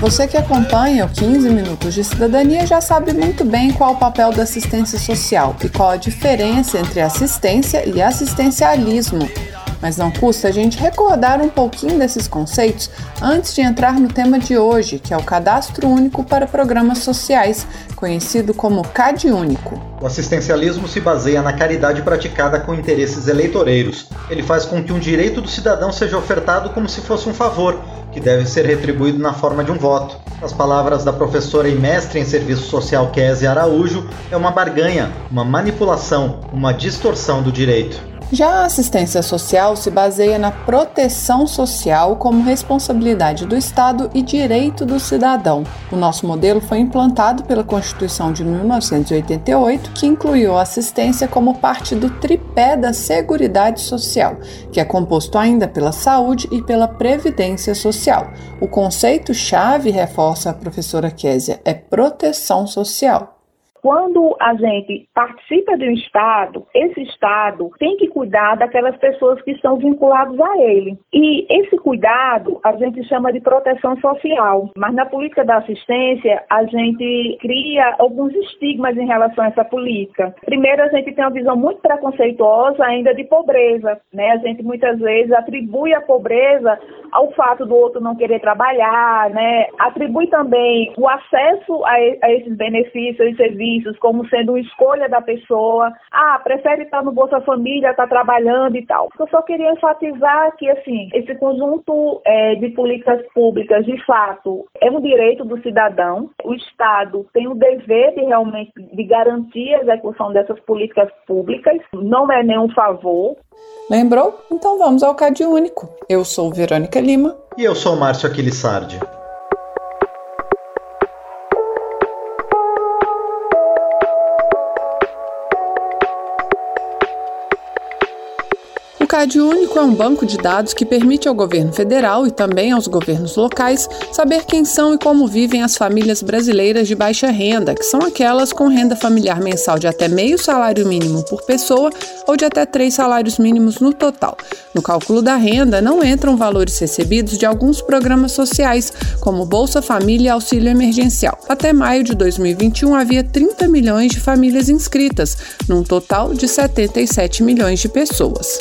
Você que acompanha o 15 Minutos de Cidadania já sabe muito bem qual o papel da assistência social e qual a diferença entre assistência e assistencialismo. Mas não custa a gente recordar um pouquinho desses conceitos antes de entrar no tema de hoje, que é o Cadastro Único para Programas Sociais, conhecido como CAD Único. O assistencialismo se baseia na caridade praticada com interesses eleitoreiros. Ele faz com que um direito do cidadão seja ofertado como se fosse um favor que deve ser retribuído na forma de um voto. As palavras da professora e mestre em serviço social Kézia Araújo, é uma barganha, uma manipulação, uma distorção do direito. Já a assistência social se baseia na proteção social como responsabilidade do Estado e direito do cidadão. O nosso modelo foi implantado pela Constituição de 1988, que incluiu a assistência como parte do tripé da Seguridade Social, que é composto ainda pela saúde e pela previdência social. O conceito-chave, reforça a professora Késia, é proteção social. Quando a gente participa de um Estado, esse Estado tem que cuidar daquelas pessoas que estão vinculadas a ele. E esse cuidado a gente chama de proteção social. Mas na política da assistência, a gente cria alguns estigmas em relação a essa política. Primeiro, a gente tem uma visão muito preconceituosa ainda de pobreza. Né? A gente muitas vezes atribui a pobreza ao fato do outro não querer trabalhar, né? atribui também o acesso a, a esses benefícios e serviços serviços como sendo uma escolha da pessoa. Ah, prefere estar no Bolsa Família, estar trabalhando e tal. Eu só queria enfatizar que, assim, esse conjunto é, de políticas públicas, de fato, é um direito do cidadão. O Estado tem o dever de realmente de garantir a execução dessas políticas públicas. Não é nenhum favor. Lembrou? Então vamos ao CAD único. Eu sou Verônica Lima. E eu sou Márcio Aquilissardi. CAD Único é um banco de dados que permite ao governo federal e também aos governos locais saber quem são e como vivem as famílias brasileiras de baixa renda, que são aquelas com renda familiar mensal de até meio salário mínimo por pessoa ou de até três salários mínimos no total. No cálculo da renda não entram valores recebidos de alguns programas sociais, como Bolsa Família e Auxílio Emergencial. Até maio de 2021 havia 30 milhões de famílias inscritas, num total de 77 milhões de pessoas.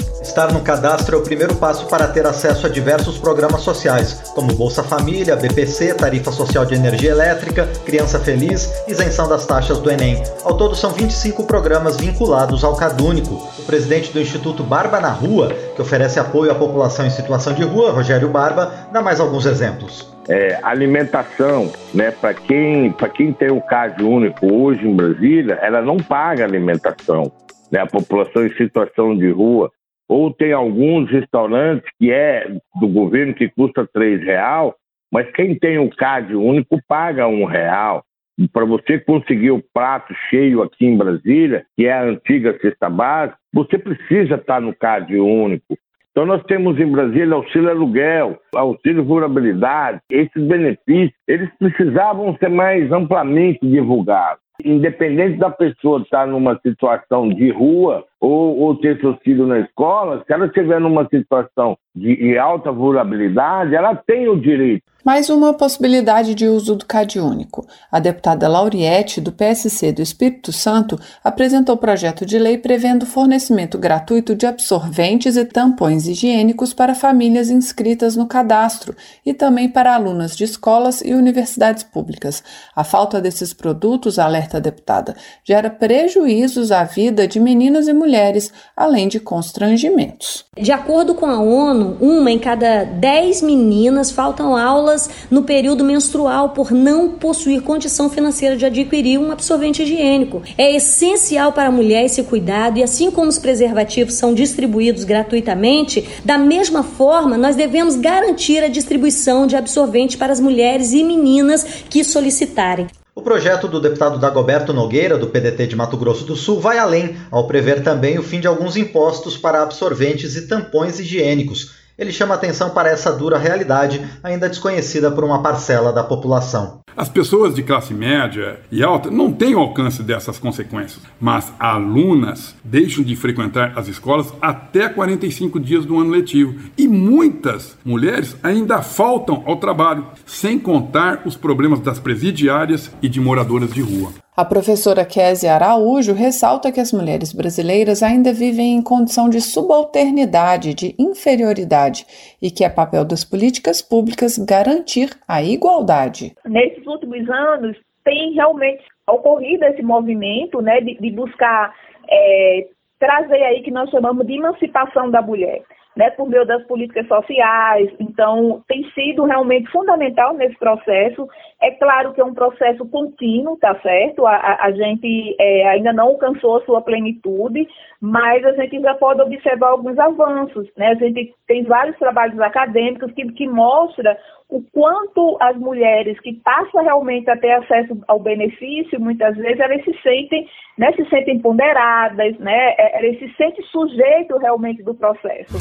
Estar no cadastro é o primeiro passo para ter acesso a diversos programas sociais, como Bolsa Família, BPC, Tarifa Social de Energia Elétrica, Criança Feliz, isenção das taxas do Enem. Ao todo são 25 programas vinculados ao Cadúnico. O presidente do Instituto Barba na Rua, que oferece apoio à população em situação de rua, Rogério Barba, dá mais alguns exemplos. É, alimentação, né? Para quem, quem tem o CAD único hoje em Brasília, ela não paga alimentação. Né? A população em situação de rua ou tem alguns restaurantes que é do governo que custa três real, mas quem tem o CAD único paga um real. Para você conseguir o prato cheio aqui em Brasília, que é a antiga cesta básica, você precisa estar no CAD único. Então nós temos em Brasília auxílio aluguel, auxílio vulnerabilidade. Esses benefícios, eles precisavam ser mais amplamente divulgados. Independente da pessoa estar numa situação de rua ou, ou ter seus filhos na escola, se ela estiver numa situação de alta vulnerabilidade, ela tem o direito mais uma possibilidade de uso do CAD único. A deputada Lauriette, do PSC do Espírito Santo, apresentou projeto de lei prevendo fornecimento gratuito de absorventes e tampões higiênicos para famílias inscritas no cadastro e também para alunas de escolas e universidades públicas. A falta desses produtos, alerta a deputada, gera prejuízos à vida de meninas e mulheres, além de constrangimentos. De acordo com a ONU, uma em cada dez meninas faltam aulas no período menstrual por não possuir condição financeira de adquirir um absorvente higiênico. É essencial para a mulher esse cuidado e assim como os preservativos são distribuídos gratuitamente, da mesma forma nós devemos garantir a distribuição de absorvente para as mulheres e meninas que solicitarem. O projeto do deputado Dagoberto Nogueira, do PDT de Mato Grosso do Sul, vai além, ao prever também o fim de alguns impostos para absorventes e tampões higiênicos. Ele chama atenção para essa dura realidade, ainda desconhecida por uma parcela da população. As pessoas de classe média e alta não têm o alcance dessas consequências, mas alunas deixam de frequentar as escolas até 45 dias do ano letivo e muitas mulheres ainda faltam ao trabalho, sem contar os problemas das presidiárias e de moradoras de rua. A professora Kézia Araújo ressalta que as mulheres brasileiras ainda vivem em condição de subalternidade, de inferioridade, e que é papel das políticas públicas garantir a igualdade. Nesses últimos anos, tem realmente ocorrido esse movimento né, de, de buscar é, trazer aí que nós chamamos de emancipação da mulher né, por meio das políticas sociais. Então, tem sido realmente fundamental nesse processo. É claro que é um processo contínuo, tá certo? A, a, a gente é, ainda não alcançou a sua plenitude, mas a gente já pode observar alguns avanços. Né? A gente tem vários trabalhos acadêmicos que, que mostram o quanto as mulheres que passam realmente a ter acesso ao benefício, muitas vezes elas se sentem, né, se sentem ponderadas, né, elas se sentem sujeito realmente do processo.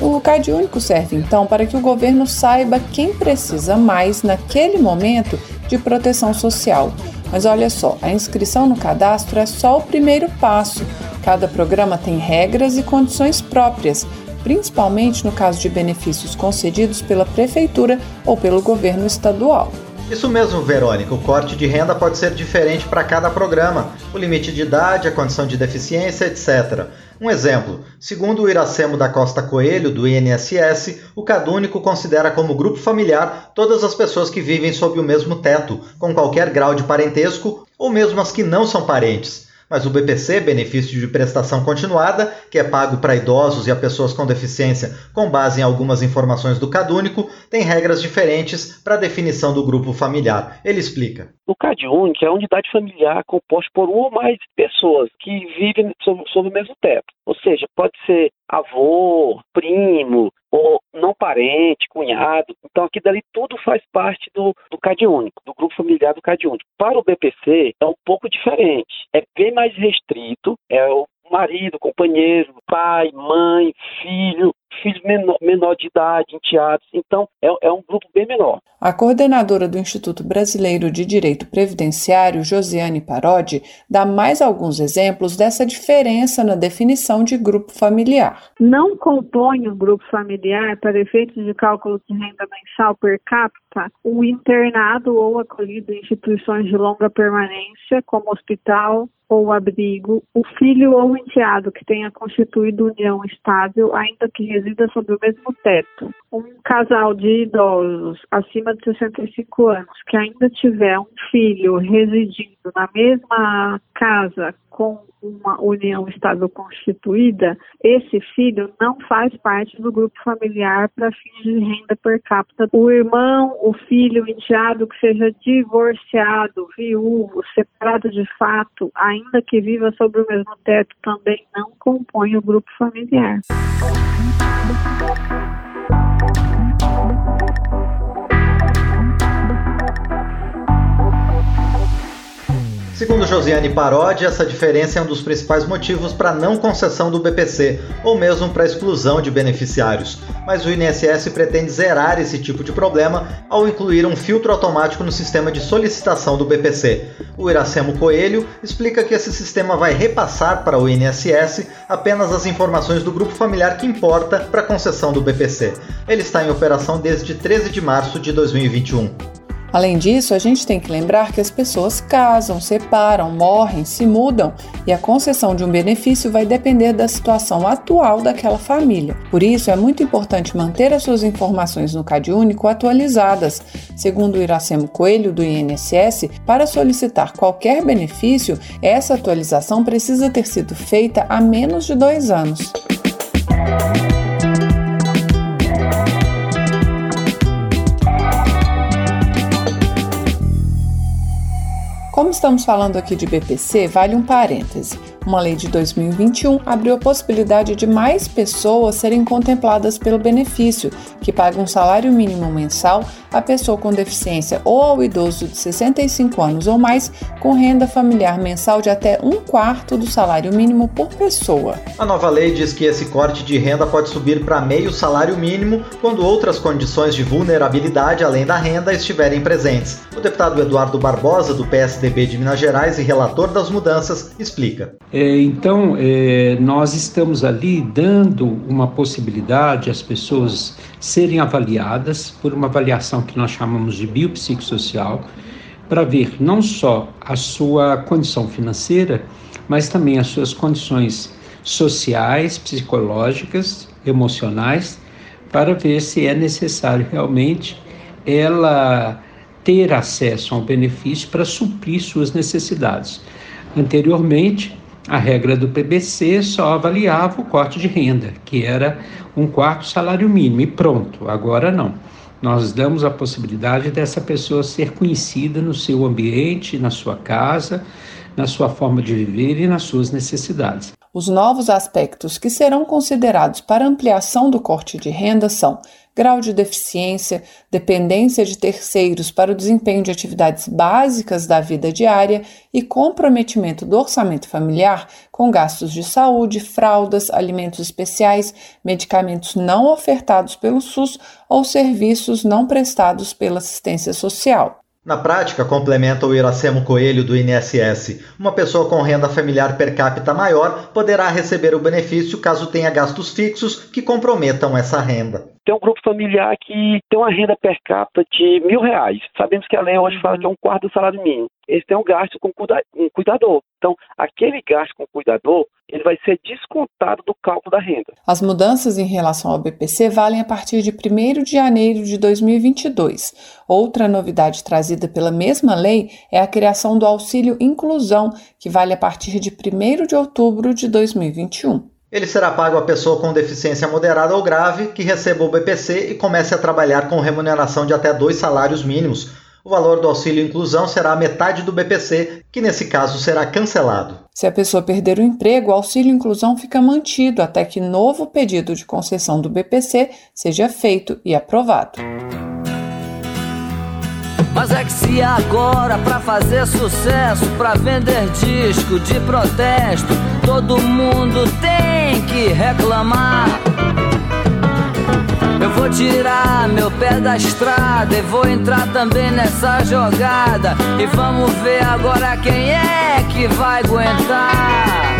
O CAD único serve então para que o governo saiba quem precisa mais naquele momento de proteção social. Mas olha só, a inscrição no cadastro é só o primeiro passo. Cada programa tem regras e condições próprias, principalmente no caso de benefícios concedidos pela prefeitura ou pelo governo estadual. Isso mesmo, Verônica. O corte de renda pode ser diferente para cada programa, o limite de idade, a condição de deficiência, etc. Um exemplo: segundo o Iracemo da Costa Coelho, do INSS, o Cadúnico considera como grupo familiar todas as pessoas que vivem sob o mesmo teto, com qualquer grau de parentesco, ou mesmo as que não são parentes mas o BPC, benefício de prestação continuada, que é pago para idosos e a pessoas com deficiência com base em algumas informações do CadÚnico, tem regras diferentes para a definição do grupo familiar. Ele explica. O CadÚnico é a unidade familiar composta por uma ou mais pessoas que vivem sob, sob o mesmo teto. Ou seja, pode ser avô, primo, ou não parente, cunhado. Então, aqui dali tudo faz parte do, do CAD único, do grupo familiar do CAD único. Para o BPC, é um pouco diferente. É bem mais restrito, é o marido, companheiro, pai, mãe, filho, filhos menor, menor de idade, enteados. Então, é, é, um grupo bem menor. A coordenadora do Instituto Brasileiro de Direito Previdenciário, Josiane Parodi, dá mais alguns exemplos dessa diferença na definição de grupo familiar. Não compõe o um grupo familiar para efeitos de cálculo de renda mensal per capita o internado ou acolhido em instituições de longa permanência, como hospital, ou abrigo, o filho ou enteado que tenha constituído união estável, ainda que resida sob o mesmo teto. Um casal de idosos acima de 65 anos que ainda tiver um filho residindo na mesma casa com uma união estável constituída, esse filho não faz parte do grupo familiar para fins de renda per capita. O irmão, o filho, o enteado que seja divorciado, viúvo, separado de fato, ainda que viva sobre o mesmo teto, também não compõe o grupo familiar. Segundo Josiane Parodi, essa diferença é um dos principais motivos para não concessão do BPC, ou mesmo para exclusão de beneficiários. Mas o INSS pretende zerar esse tipo de problema ao incluir um filtro automático no sistema de solicitação do BPC. O Iracemo Coelho explica que esse sistema vai repassar para o INSS apenas as informações do grupo familiar que importa para a concessão do BPC. Ele está em operação desde 13 de março de 2021. Além disso, a gente tem que lembrar que as pessoas casam, separam, morrem, se mudam e a concessão de um benefício vai depender da situação atual daquela família. Por isso, é muito importante manter as suas informações no CadÚnico atualizadas. Segundo o Iracemo Coelho, do INSS, para solicitar qualquer benefício, essa atualização precisa ter sido feita há menos de dois anos. Estamos falando aqui de BPC, vale um parêntese. Uma lei de 2021 abriu a possibilidade de mais pessoas serem contempladas pelo benefício, que paga um salário mínimo mensal à pessoa com deficiência ou ao idoso de 65 anos ou mais com renda familiar mensal de até um quarto do salário mínimo por pessoa. A nova lei diz que esse corte de renda pode subir para meio salário mínimo quando outras condições de vulnerabilidade além da renda estiverem presentes. O deputado Eduardo Barbosa, do PSDB de Minas Gerais e relator das mudanças, explica. É, então, é, nós estamos ali dando uma possibilidade às pessoas serem avaliadas por uma avaliação que nós chamamos de biopsicossocial, para ver não só a sua condição financeira, mas também as suas condições sociais, psicológicas, emocionais, para ver se é necessário realmente ela ter acesso ao benefício para suprir suas necessidades. Anteriormente, a regra do PBC só avaliava o corte de renda, que era um quarto salário mínimo, e pronto. Agora não. Nós damos a possibilidade dessa pessoa ser conhecida no seu ambiente, na sua casa, na sua forma de viver e nas suas necessidades. Os novos aspectos que serão considerados para ampliação do corte de renda são grau de deficiência, dependência de terceiros para o desempenho de atividades básicas da vida diária e comprometimento do orçamento familiar com gastos de saúde, fraldas, alimentos especiais, medicamentos não ofertados pelo SUS ou serviços não prestados pela assistência social. Na prática, complementa o Iracemo Coelho do INSS, uma pessoa com renda familiar per capita maior poderá receber o benefício caso tenha gastos fixos que comprometam essa renda. Tem um grupo familiar que tem uma renda per capita de mil reais. Sabemos que a lei hoje fala que é um quarto do salário mínimo. Eles têm um gasto com um cuidador. Então, aquele gasto com cuidador, ele vai ser descontado do cálculo da renda. As mudanças em relação ao BPC valem a partir de 1 de janeiro de 2022. Outra novidade trazida pela mesma lei é a criação do auxílio inclusão, que vale a partir de 1 de outubro de 2021. Ele será pago à pessoa com deficiência moderada ou grave que receba o BPC e comece a trabalhar com remuneração de até dois salários mínimos o valor do auxílio inclusão será a metade do BPC, que nesse caso será cancelado. Se a pessoa perder o emprego, o auxílio inclusão fica mantido até que novo pedido de concessão do BPC seja feito e aprovado. Mas é que se agora pra fazer sucesso, pra vender disco de protesto, todo mundo tem que reclamar. Eu vou tirar meu pé da estrada e vou entrar também nessa jogada. E vamos ver agora quem é que vai aguentar.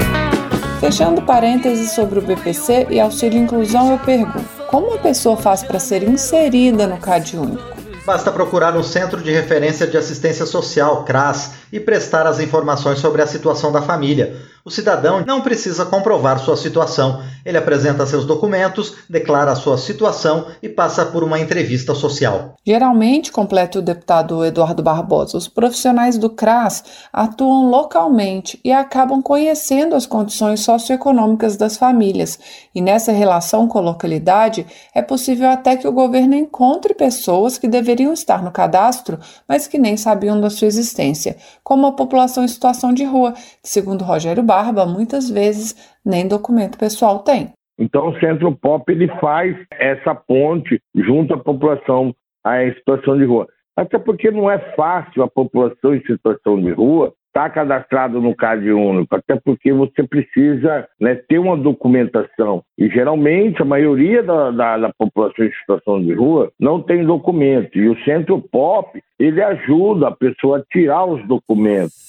Fechando parênteses sobre o BPC e auxílio inclusão, eu pergunto: como a pessoa faz para ser inserida no CAD único? Basta procurar no Centro de Referência de Assistência Social, CRAS, e prestar as informações sobre a situação da família. O cidadão não precisa comprovar sua situação. Ele apresenta seus documentos, declara sua situação e passa por uma entrevista social. Geralmente, completa o deputado Eduardo Barbosa, os profissionais do CRAS atuam localmente e acabam conhecendo as condições socioeconômicas das famílias. E nessa relação com a localidade, é possível até que o governo encontre pessoas que deveriam estar no cadastro, mas que nem sabiam da sua existência, como a população em situação de rua, que, segundo Rogério Barba, muitas vezes nem documento pessoal tem. Então o Centro Pop ele faz essa ponte junto à população em situação de rua. Até porque não é fácil a população em situação de rua estar tá cadastrado no CAD único, até porque você precisa né, ter uma documentação. E geralmente a maioria da, da, da, população em situação de rua não tem documento. E o Centro Pop ele ajuda a pessoa a tirar os documentos.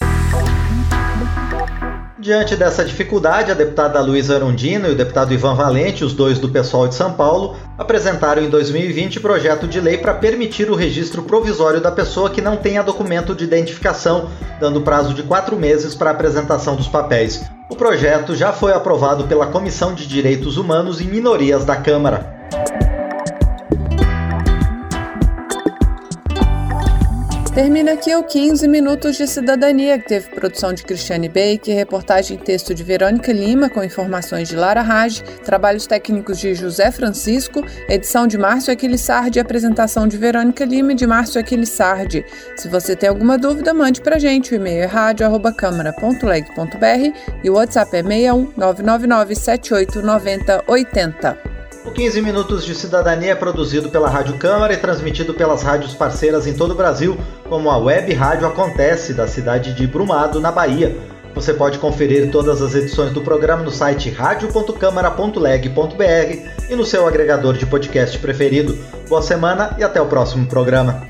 Diante dessa dificuldade, a deputada Luísa Arundino e o deputado Ivan Valente, os dois do pessoal de São Paulo, apresentaram em 2020 projeto de lei para permitir o registro provisório da pessoa que não tenha documento de identificação, dando prazo de quatro meses para apresentação dos papéis. O projeto já foi aprovado pela Comissão de Direitos Humanos e Minorias da Câmara. Termina aqui o 15 Minutos de Cidadania, que teve produção de Cristiane Baker, reportagem e texto de Verônica Lima, com informações de Lara Raj, trabalhos técnicos de José Francisco, edição de Márcio Aquilissardi e apresentação de Verônica Lima e de Márcio Aquilissardi. Se você tem alguma dúvida, mande pra gente. O e-mail é rádio.câmara.leg.br e o WhatsApp é 61 999 78 90 80. O 15 Minutos de Cidadania é produzido pela Rádio Câmara e transmitido pelas rádios parceiras em todo o Brasil, como a Web Rádio Acontece, da cidade de Brumado, na Bahia. Você pode conferir todas as edições do programa no site radio.câmara.leg.br e no seu agregador de podcast preferido. Boa semana e até o próximo programa.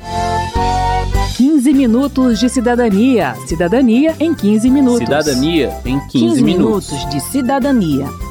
15 minutos de cidadania. Cidadania em 15 minutos. Cidadania em 15, 15 minutos. minutos de cidadania.